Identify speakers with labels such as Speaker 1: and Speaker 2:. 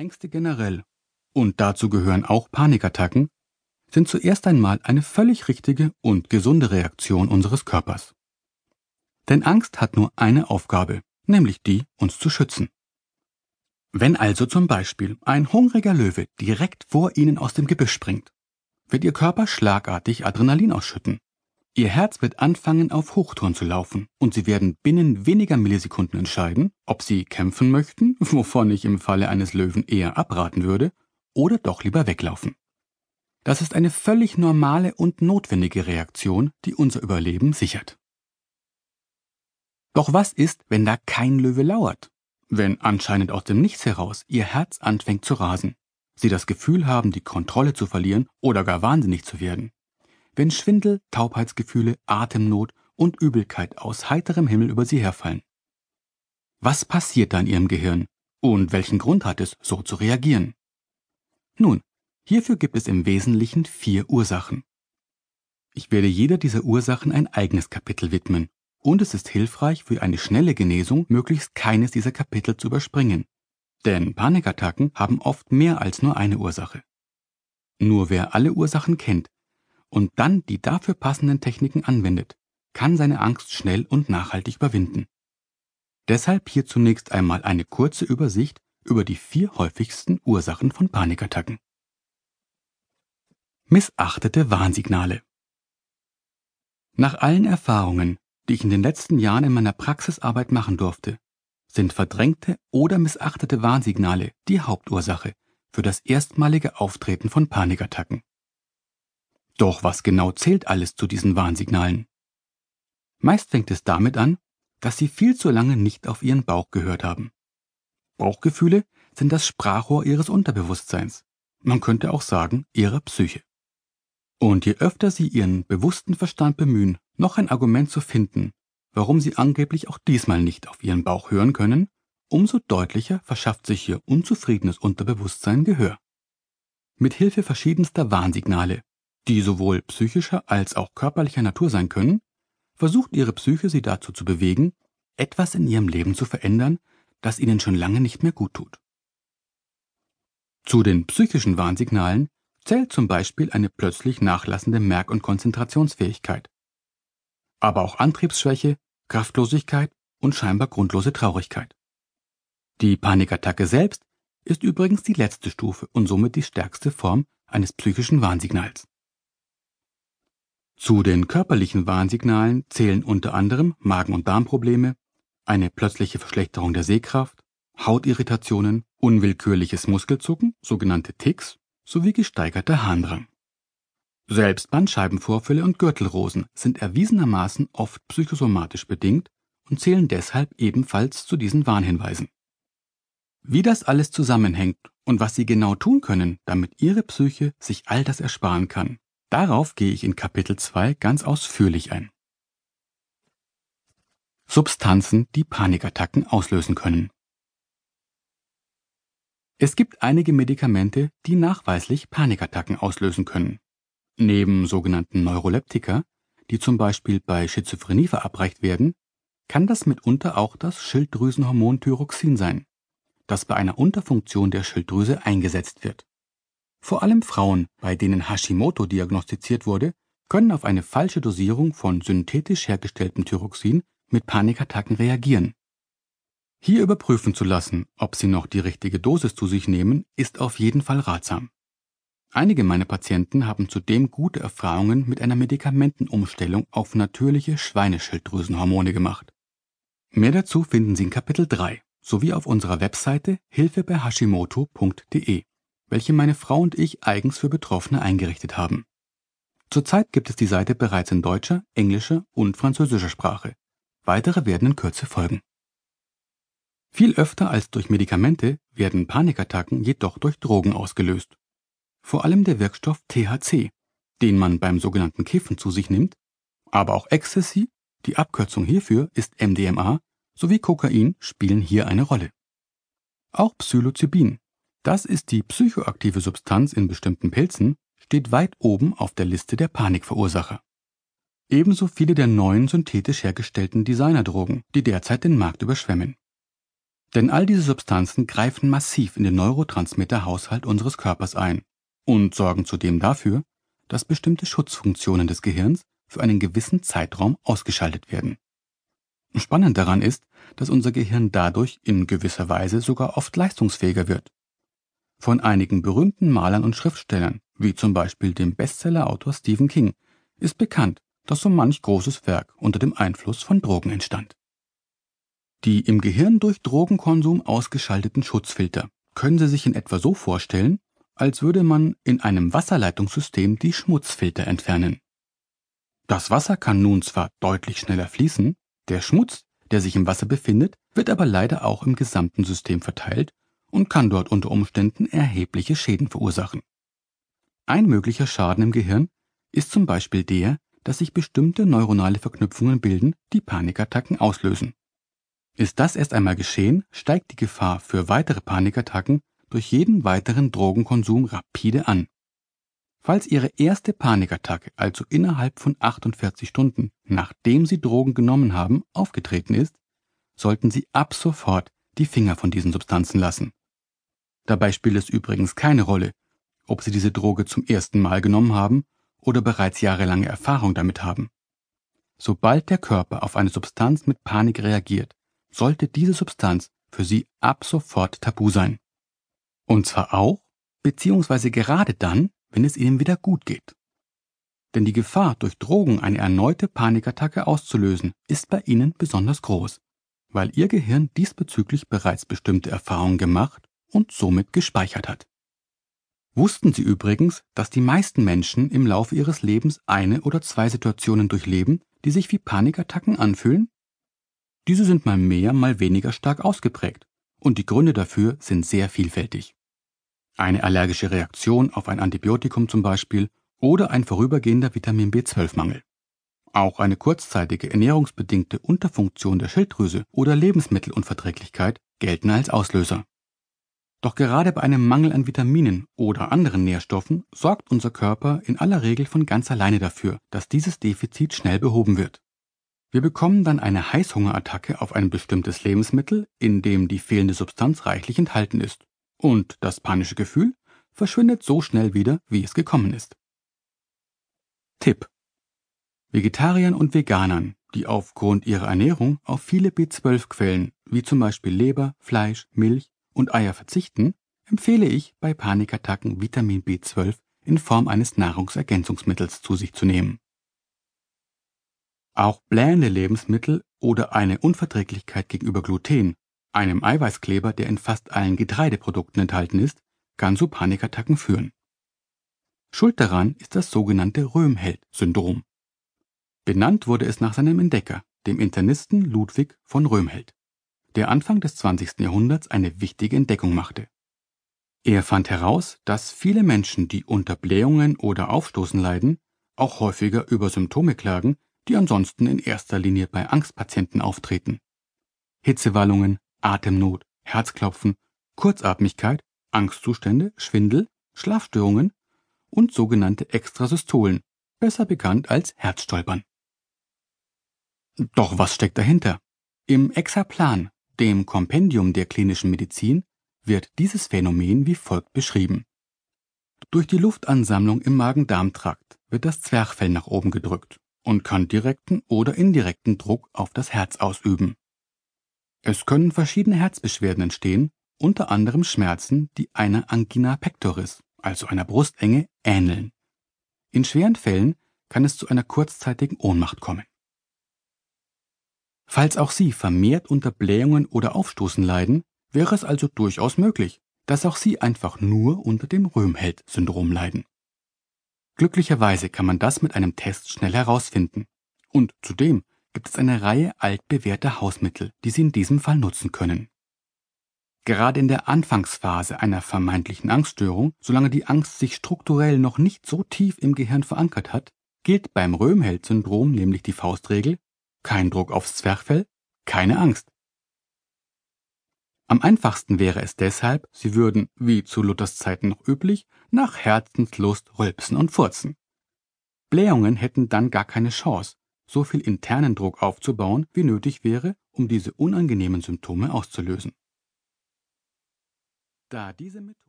Speaker 1: Ängste generell, und dazu gehören auch Panikattacken, sind zuerst einmal eine völlig richtige und gesunde Reaktion unseres Körpers. Denn Angst hat nur eine Aufgabe, nämlich die, uns zu schützen. Wenn also zum Beispiel ein hungriger Löwe direkt vor Ihnen aus dem Gebüsch springt, wird Ihr Körper schlagartig Adrenalin ausschütten. Ihr Herz wird anfangen auf Hochtouren zu laufen und Sie werden binnen weniger Millisekunden entscheiden, ob Sie kämpfen möchten, wovon ich im Falle eines Löwen eher abraten würde, oder doch lieber weglaufen. Das ist eine völlig normale und notwendige Reaktion, die unser Überleben sichert. Doch was ist, wenn da kein Löwe lauert? Wenn anscheinend aus dem Nichts heraus ihr Herz anfängt zu rasen, sie das Gefühl haben, die Kontrolle zu verlieren oder gar wahnsinnig zu werden. Wenn Schwindel, Taubheitsgefühle, Atemnot und Übelkeit aus heiterem Himmel über sie herfallen. Was passiert da in ihrem Gehirn und welchen Grund hat es, so zu reagieren? Nun, hierfür gibt es im Wesentlichen vier Ursachen. Ich werde jeder dieser Ursachen ein eigenes Kapitel widmen und es ist hilfreich für eine schnelle Genesung, möglichst keines dieser Kapitel zu überspringen. Denn Panikattacken haben oft mehr als nur eine Ursache. Nur wer alle Ursachen kennt und dann die dafür passenden Techniken anwendet, kann seine Angst schnell und nachhaltig überwinden. Deshalb hier zunächst einmal eine kurze Übersicht über die vier häufigsten Ursachen von Panikattacken. Missachtete Warnsignale Nach allen Erfahrungen die ich in den letzten Jahren in meiner Praxisarbeit machen durfte, sind verdrängte oder missachtete Warnsignale die Hauptursache für das erstmalige Auftreten von Panikattacken. Doch was genau zählt alles zu diesen Warnsignalen? Meist fängt es damit an, dass Sie viel zu lange nicht auf Ihren Bauch gehört haben. Bauchgefühle sind das Sprachrohr Ihres Unterbewusstseins. Man könnte auch sagen, Ihrer Psyche. Und je öfter Sie Ihren bewussten Verstand bemühen, noch ein Argument zu finden, warum Sie angeblich auch diesmal nicht auf Ihren Bauch hören können, umso deutlicher verschafft sich Ihr unzufriedenes Unterbewusstsein Gehör. Mit Hilfe verschiedenster Warnsignale, die sowohl psychischer als auch körperlicher Natur sein können, versucht Ihre Psyche Sie dazu zu bewegen, etwas in Ihrem Leben zu verändern, das Ihnen schon lange nicht mehr gut tut. Zu den psychischen Warnsignalen zählt zum Beispiel eine plötzlich nachlassende Merk- und Konzentrationsfähigkeit. Aber auch Antriebsschwäche, Kraftlosigkeit und scheinbar grundlose Traurigkeit. Die Panikattacke selbst ist übrigens die letzte Stufe und somit die stärkste Form eines psychischen Warnsignals. Zu den körperlichen Warnsignalen zählen unter anderem Magen- und Darmprobleme, eine plötzliche Verschlechterung der Sehkraft, Hautirritationen, unwillkürliches Muskelzucken, sogenannte Ticks, sowie gesteigerter Harndrang. Selbst Bandscheibenvorfälle und Gürtelrosen sind erwiesenermaßen oft psychosomatisch bedingt und zählen deshalb ebenfalls zu diesen Warnhinweisen. Wie das alles zusammenhängt und was Sie genau tun können, damit Ihre Psyche sich all das ersparen kann, darauf gehe ich in Kapitel 2 ganz ausführlich ein. Substanzen, die Panikattacken auslösen können. Es gibt einige Medikamente, die nachweislich Panikattacken auslösen können. Neben sogenannten Neuroleptika, die zum Beispiel bei Schizophrenie verabreicht werden, kann das mitunter auch das Schilddrüsenhormon Thyroxin sein, das bei einer Unterfunktion der Schilddrüse eingesetzt wird. Vor allem Frauen, bei denen Hashimoto diagnostiziert wurde, können auf eine falsche Dosierung von synthetisch hergestelltem Thyroxin mit Panikattacken reagieren. Hier überprüfen zu lassen, ob Sie noch die richtige Dosis zu sich nehmen, ist auf jeden Fall ratsam. Einige meiner Patienten haben zudem gute Erfahrungen mit einer Medikamentenumstellung auf natürliche Schweineschilddrüsenhormone gemacht. Mehr dazu finden Sie in Kapitel 3 sowie auf unserer Webseite hilfebehashimoto.de, welche meine Frau und ich eigens für Betroffene eingerichtet haben. Zurzeit gibt es die Seite bereits in deutscher, englischer und französischer Sprache. Weitere werden in Kürze folgen. Viel öfter als durch Medikamente werden Panikattacken jedoch durch Drogen ausgelöst. Vor allem der Wirkstoff THC, den man beim sogenannten Kiffen zu sich nimmt, aber auch Ecstasy, die Abkürzung hierfür ist MDMA, sowie Kokain spielen hier eine Rolle. Auch Psilocybin, das ist die psychoaktive Substanz in bestimmten Pilzen, steht weit oben auf der Liste der Panikverursacher. Ebenso viele der neuen synthetisch hergestellten Designerdrogen, die derzeit den Markt überschwemmen. Denn all diese Substanzen greifen massiv in den Neurotransmitterhaushalt unseres Körpers ein und sorgen zudem dafür, dass bestimmte Schutzfunktionen des Gehirns für einen gewissen Zeitraum ausgeschaltet werden. Spannend daran ist, dass unser Gehirn dadurch in gewisser Weise sogar oft leistungsfähiger wird. Von einigen berühmten Malern und Schriftstellern, wie zum Beispiel dem Bestsellerautor Stephen King, ist bekannt, dass so manch großes Werk unter dem Einfluss von Drogen entstand. Die im Gehirn durch Drogenkonsum ausgeschalteten Schutzfilter können Sie sich in etwa so vorstellen, als würde man in einem Wasserleitungssystem die Schmutzfilter entfernen. Das Wasser kann nun zwar deutlich schneller fließen, der Schmutz, der sich im Wasser befindet, wird aber leider auch im gesamten System verteilt und kann dort unter Umständen erhebliche Schäden verursachen. Ein möglicher Schaden im Gehirn ist zum Beispiel der, dass sich bestimmte neuronale Verknüpfungen bilden, die Panikattacken auslösen. Ist das erst einmal geschehen, steigt die Gefahr für weitere Panikattacken durch jeden weiteren Drogenkonsum rapide an. Falls Ihre erste Panikattacke also innerhalb von 48 Stunden, nachdem Sie Drogen genommen haben, aufgetreten ist, sollten Sie ab sofort die Finger von diesen Substanzen lassen. Dabei spielt es übrigens keine Rolle, ob Sie diese Droge zum ersten Mal genommen haben oder bereits jahrelange Erfahrung damit haben. Sobald der Körper auf eine Substanz mit Panik reagiert, sollte diese Substanz für Sie ab sofort tabu sein. Und zwar auch, beziehungsweise gerade dann, wenn es Ihnen wieder gut geht. Denn die Gefahr, durch Drogen eine erneute Panikattacke auszulösen, ist bei Ihnen besonders groß, weil Ihr Gehirn diesbezüglich bereits bestimmte Erfahrungen gemacht und somit gespeichert hat. Wussten Sie übrigens, dass die meisten Menschen im Laufe ihres Lebens eine oder zwei Situationen durchleben, die sich wie Panikattacken anfühlen? Diese sind mal mehr, mal weniger stark ausgeprägt, und die Gründe dafür sind sehr vielfältig. Eine allergische Reaktion auf ein Antibiotikum zum Beispiel oder ein vorübergehender Vitamin B12-Mangel. Auch eine kurzzeitige ernährungsbedingte Unterfunktion der Schilddrüse oder Lebensmittelunverträglichkeit gelten als Auslöser. Doch gerade bei einem Mangel an Vitaminen oder anderen Nährstoffen sorgt unser Körper in aller Regel von ganz alleine dafür, dass dieses Defizit schnell behoben wird. Wir bekommen dann eine Heißhungerattacke auf ein bestimmtes Lebensmittel, in dem die fehlende Substanz reichlich enthalten ist. Und das panische Gefühl verschwindet so schnell wieder, wie es gekommen ist. Tipp. Vegetariern und Veganern, die aufgrund ihrer Ernährung auf viele B12-Quellen, wie zum Beispiel Leber, Fleisch, Milch und Eier verzichten, empfehle ich bei Panikattacken Vitamin B12 in Form eines Nahrungsergänzungsmittels zu sich zu nehmen. Auch blähende Lebensmittel oder eine Unverträglichkeit gegenüber Gluten, einem Eiweißkleber, der in fast allen Getreideprodukten enthalten ist, kann zu Panikattacken führen. Schuld daran ist das sogenannte Röhmheld-Syndrom. Benannt wurde es nach seinem Entdecker, dem Internisten Ludwig von Röhmheld der Anfang des 20. Jahrhunderts eine wichtige Entdeckung machte. Er fand heraus, dass viele Menschen, die unter Blähungen oder Aufstoßen leiden, auch häufiger über Symptome klagen, die ansonsten in erster Linie bei Angstpatienten auftreten. Hitzewallungen, Atemnot, Herzklopfen, Kurzatmigkeit, Angstzustände, Schwindel, Schlafstörungen und sogenannte Extrasystolen, besser bekannt als Herzstolpern. Doch was steckt dahinter? Im Exaplan dem Kompendium der klinischen Medizin wird dieses Phänomen wie folgt beschrieben. Durch die Luftansammlung im Magen-Darm-Trakt wird das Zwerchfell nach oben gedrückt und kann direkten oder indirekten Druck auf das Herz ausüben. Es können verschiedene Herzbeschwerden entstehen, unter anderem Schmerzen, die einer Angina pectoris, also einer Brustenge, ähneln. In schweren Fällen kann es zu einer kurzzeitigen Ohnmacht kommen. Falls auch Sie vermehrt unter Blähungen oder Aufstoßen leiden, wäre es also durchaus möglich, dass auch Sie einfach nur unter dem Röhmheld-Syndrom leiden. Glücklicherweise kann man das mit einem Test schnell herausfinden. Und zudem gibt es eine Reihe altbewährter Hausmittel, die Sie in diesem Fall nutzen können. Gerade in der Anfangsphase einer vermeintlichen Angststörung, solange die Angst sich strukturell noch nicht so tief im Gehirn verankert hat, gilt beim Röhmheld-Syndrom nämlich die Faustregel, kein Druck aufs Zwerchfell, keine Angst. Am einfachsten wäre es deshalb, Sie würden, wie zu Luthers Zeiten noch üblich, nach Herzenslust rülpsen und furzen. Blähungen hätten dann gar keine Chance, so viel internen Druck aufzubauen, wie nötig wäre, um diese unangenehmen Symptome auszulösen. Da diese Methode